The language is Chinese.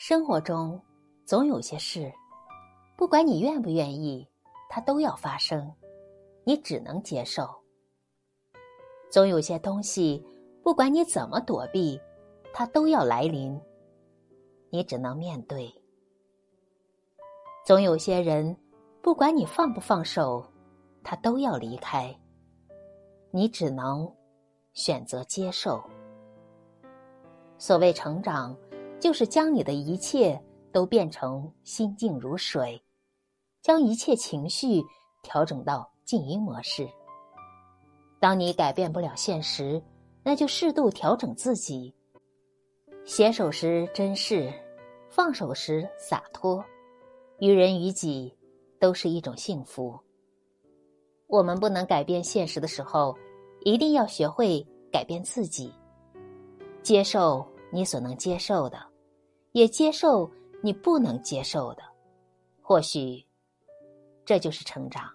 生活中总有些事，不管你愿不愿意，它都要发生，你只能接受；总有些东西，不管你怎么躲避，它都要来临，你只能面对；总有些人，不管你放不放手，他都要离开，你只能选择接受。所谓成长。就是将你的一切都变成心静如水，将一切情绪调整到静音模式。当你改变不了现实，那就适度调整自己。携手时珍视，放手时洒脱，于人于己都是一种幸福。我们不能改变现实的时候，一定要学会改变自己，接受你所能接受的。也接受你不能接受的，或许这就是成长。